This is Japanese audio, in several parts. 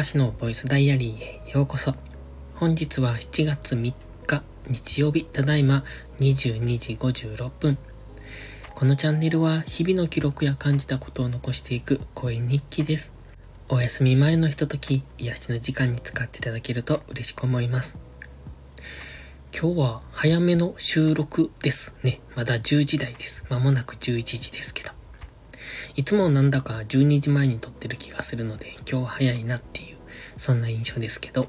かしのボイスダイアリーへようこそ。本日は7月3日日曜日ただいま22時56分。このチャンネルは日々の記録や感じたことを残していく声日記です。お休み前のひととき、癒しの時間に使っていただけると嬉しく思います。今日は早めの収録ですね。まだ10時台です。まもなく11時ですけど。いつもなんだか12時前に撮ってる気がするので、今日は早いなっていう、そんな印象ですけど、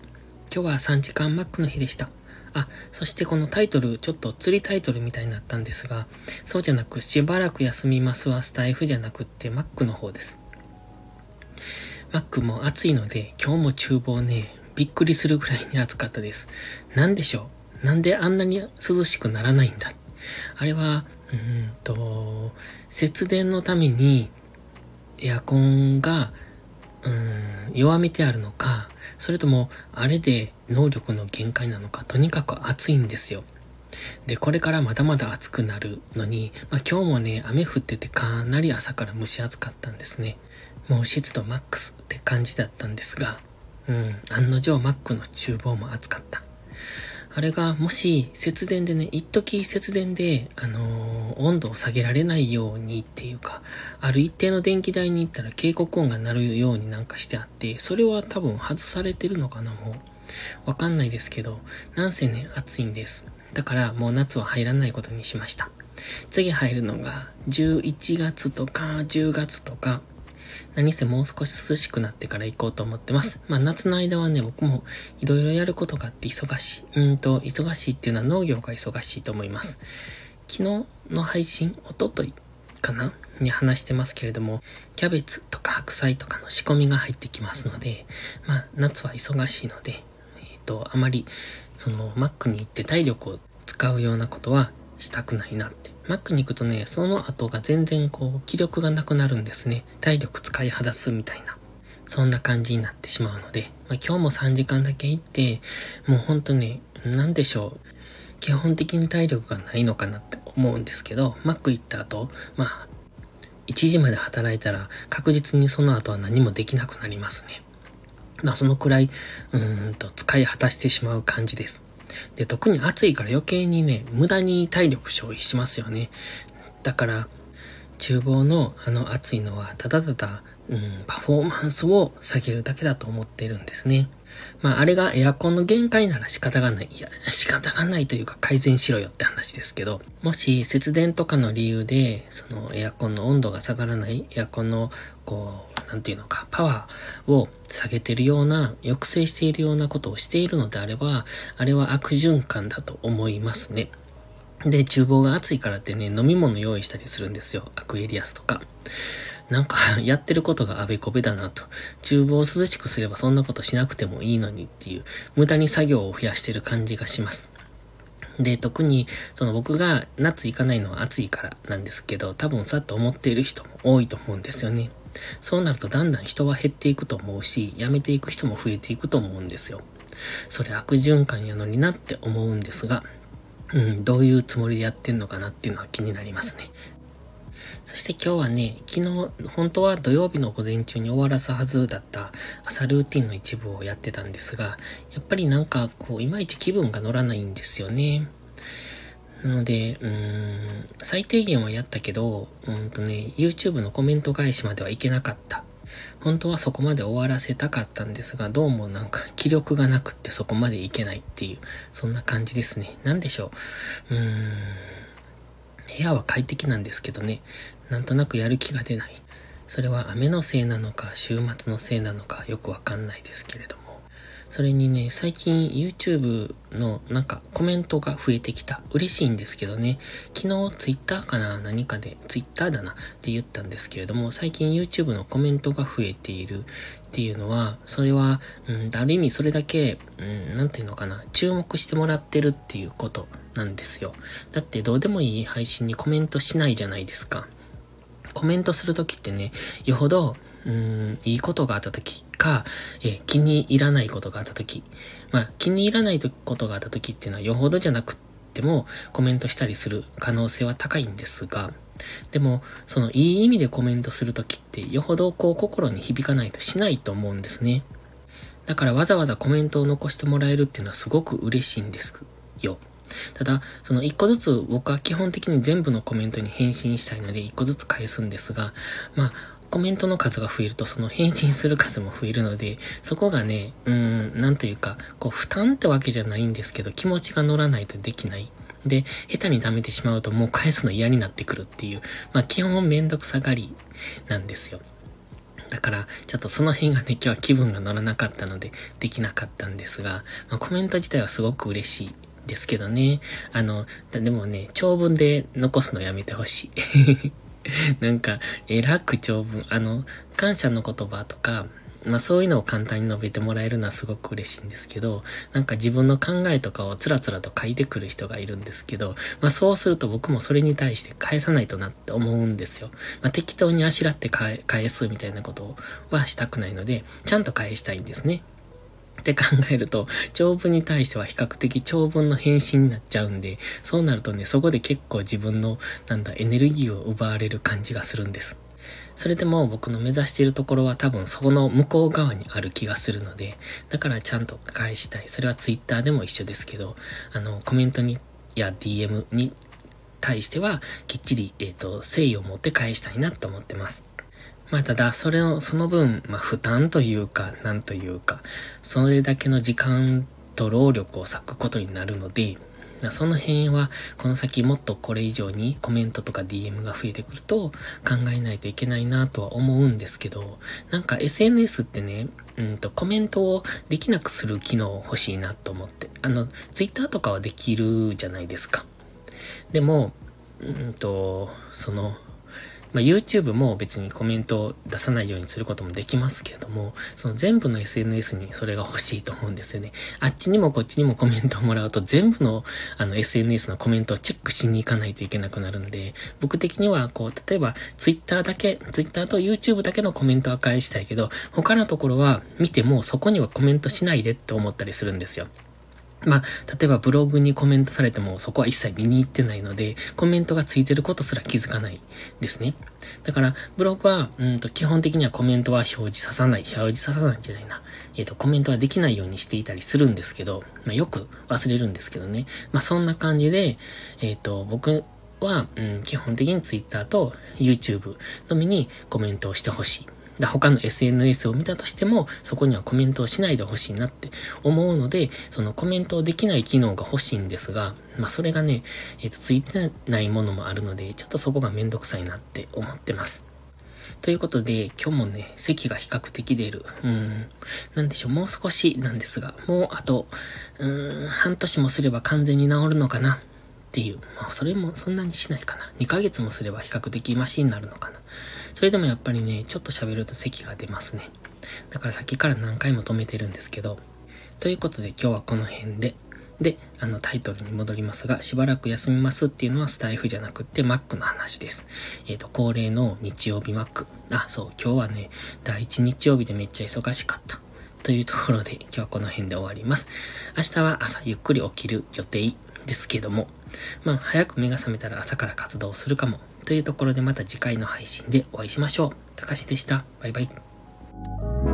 今日は3時間マックの日でした。あ、そしてこのタイトル、ちょっと釣りタイトルみたいになったんですが、そうじゃなく、しばらく休みますはスタイフじゃなくって、マックの方です。マックも暑いので、今日も厨房ね、びっくりするぐらいに暑かったです。なんでしょう？なんであんなに涼しくならないんだ？あれは、うんと、節電のためにエアコンが、うん、弱めてあるのか、それともあれで能力の限界なのか、とにかく暑いんですよ。で、これからまだまだ暑くなるのに、まあ、今日もね、雨降っててかなり朝から蒸し暑かったんですね。もう湿度マックスって感じだったんですが、うん、案の定マックの厨房も暑かった。あれがもし節電でね、一時節電で、あのー、温度を下げられないようにっていうか、ある一定の電気代に行ったら警告音が鳴るようになんかしてあって、それは多分外されてるのかな、もう。わかんないですけど、なんせね、暑いんです。だからもう夏は入らないことにしました。次入るのが11月とか10月とか何せもう少し涼しくなってから行こうと思ってます。まあ夏の間はね、僕もいろいろやることがあって忙しい。うんと、忙しいっていうのは農業が忙しいと思います。昨日の配信、おとといかな？に話してますけれども、キャベツとか白菜とかの仕込みが入ってきますので、まあ夏は忙しいので、えっ、ー、と、あまりそのマックに行って体力を使うようなことはしたくないなってマックに行くとね、その後が全然こう、気力がなくなるんですね。体力使い果たすみたいな。そんな感じになってしまうので、まあ、今日も3時間だけ行って、もうほんとね、なんでしょう。基本的に体力がないのかなって思うんですけど、マック行った後、まあ、1時まで働いたら確実にその後は何もできなくなりますね。まあそのくらい、うーんと使い果たしてしまう感じです。で、特に暑いから余計にね、無駄に体力消費しますよね。だから、厨房のあの暑いのはただただ、うん、パフォーマンスを下げるだけだと思ってるんですね。まあ、あれがエアコンの限界なら仕方がない。いや、仕方がないというか改善しろよって話ですけど、もし節電とかの理由で、そのエアコンの温度が下がらない、エアコンの、こう、なんていうのか、パワーを下げてるような、抑制しているようなことをしているのであれば、あれは悪循環だと思いますね。で、厨房が暑いからってね、飲み物用意したりするんですよ。アクエリアスとか。なんか、やってることがあべこべだなと。厨房を涼しくすればそんなことしなくてもいいのにっていう、無駄に作業を増やしてる感じがします。で、特に、その僕が夏行かないのは暑いからなんですけど、多分さっと思っている人も多いと思うんですよね。そうなるとだんだん人は減っていくと思うし、辞めていく人も増えていくと思うんですよ。それ悪循環やのになって思うんですが、うん、どういうつもりでやってんのかなっていうのは気になりますね。そして今日はね、昨日、本当は土曜日の午前中に終わらすはずだった朝ルーティンの一部をやってたんですが、やっぱりなんかこう、いまいち気分が乗らないんですよね。なので、うーん、最低限はやったけど、うんとね、YouTube のコメント返しまではいけなかった。本当はそこまで終わらせたかったんですが、どうもなんか気力がなくってそこまでいけないっていう、そんな感じですね。なんでしょう。うーん。部屋は快適なんですけどね、なんとなくやる気が出ない。それは雨のせいなのか、週末のせいなのかよくわかんないですけれども。それにね、最近 YouTube のなんかコメントが増えてきた。嬉しいんですけどね、昨日 Twitter かな？何かで、Twitter だな？って言ったんですけれども、最近 YouTube のコメントが増えているっていうのは、それは、うん、ある意味それだけ、うん、なんていうのかな、注目してもらってるっていうことなんですよ。だってどうでもいい配信にコメントしないじゃないですか。コメントするときってね、よほど、うん、いいことがあったときか、え気に入らないことがあったとき。まあ、気に入らないことがあったときっていうのはよほどじゃなくってもコメントしたりする可能性は高いんですが、でも、そのいい意味でコメントするときってよほどこう心に響かないとしないと思うんですね。だからわざわざコメントを残してもらえるっていうのはすごく嬉しいんですよ。ただ、その一個ずつ僕は基本的に全部のコメントに返信したいので一個ずつ返すんですが、まあ、コメントの数が増えるとその返信する数も増えるので、そこがね、うん、なんというか、こう負担ってわけじゃないんですけど、気持ちが乗らないとできない。で、下手に貯めてしまうともう返すの嫌になってくるっていう、まあ基本めんどくさがりなんですよ。だから、ちょっとその辺がね、今日は気分が乗らなかったので、できなかったんですが、まあ、コメント自体はすごく嬉しいですけどね。あの、でもね、長文で残すのやめてほしい。なんか、えらく長文、あの、感謝の言葉とか、まあそういうのを簡単に述べてもらえるのはすごく嬉しいんですけど、なんか自分の考えとかをつらつらと書いてくる人がいるんですけど、まあそうすると僕もそれに対して返さないとなって思うんですよ。まあ適当にあしらって返すみたいなことはしたくないので、ちゃんと返したいんですね。って考えると、長文に対しては比較的長文の返信になっちゃうんで、そうなるとね、そこで結構自分の、なんだ、エネルギーを奪われる感じがするんです。それでも僕の目指しているところは多分そこの向こう側にある気がするので、だからちゃんと返したい。それは Twitter でも一緒ですけど、あの、コメントに、や DM に対しては、きっちり、えっ、ー、と、誠意を持って返したいなと思ってます。まあただ、それを、その分、まあ負担というか、なんというか、それだけの時間と労力を割くことになるので、その辺は、この先もっとこれ以上にコメントとか DM が増えてくると考えないといけないなとは思うんですけど、なんか SNS ってね、うんとコメントをできなくする機能欲しいなと思って。あの、Twitter とかはできるじゃないですか。でも、うんと、その、まあ、YouTube も別にコメントを出さないようにすることもできますけれども、その全部の SNS にそれが欲しいと思うんですよね。あっちにもこっちにもコメントをもらうと全部のあの SNS のコメントをチェックしに行かないといけなくなるんで、僕的にはこう、例えば Twitter だけ、Twitter と YouTube だけのコメントは返したいけど、他のところは見てもそこにはコメントしないでって思ったりするんですよ。まあ、例えばブログにコメントされてもそこは一切見に行ってないので、コメントがついてることすら気づかないですね。だから、ブログは、うんと、基本的にはコメントは表示ささない、表示ささないんじゃないな。えっ、ー、と、コメントはできないようにしていたりするんですけど、まあ、よく忘れるんですけどね。まあ、そんな感じで、えっ、ー、と、僕は、うん、基本的に Twitter と YouTube のみにコメントをしてほしい。だ他の SNS を見たとしても、そこにはコメントをしないでほしいなって思うので、そのコメントをできない機能が欲しいんですが、まあそれがね、えっ、ー、と、ついてないものもあるので、ちょっとそこがめんどくさいなって思ってます。ということで、今日もね、席が比較的出る。うん。なんでしょう、もう少しなんですが、もうあと、うん、半年もすれば完全に治るのかな？っていう。まあ、それもそんなにしないかな。2ヶ月もすれば比較的マシになるのかな。それでもやっぱりね、ちょっと喋ると咳が出ますね。だからさっきから何回も止めてるんですけど。ということで今日はこの辺で。で、あのタイトルに戻りますが、しばらく休みますっていうのはスタイフじゃなくって Mac の話です。えっ、ー、と、恒例の日曜日 Mac。あ、そう、今日はね、第1日曜日でめっちゃ忙しかった。というところで今日はこの辺で終わります。明日は朝ゆっくり起きる予定ですけども、まあ、早く目が覚めたら朝から活動するかもというところでまた次回の配信でお会いしましょう。たかしでした。バイバイ。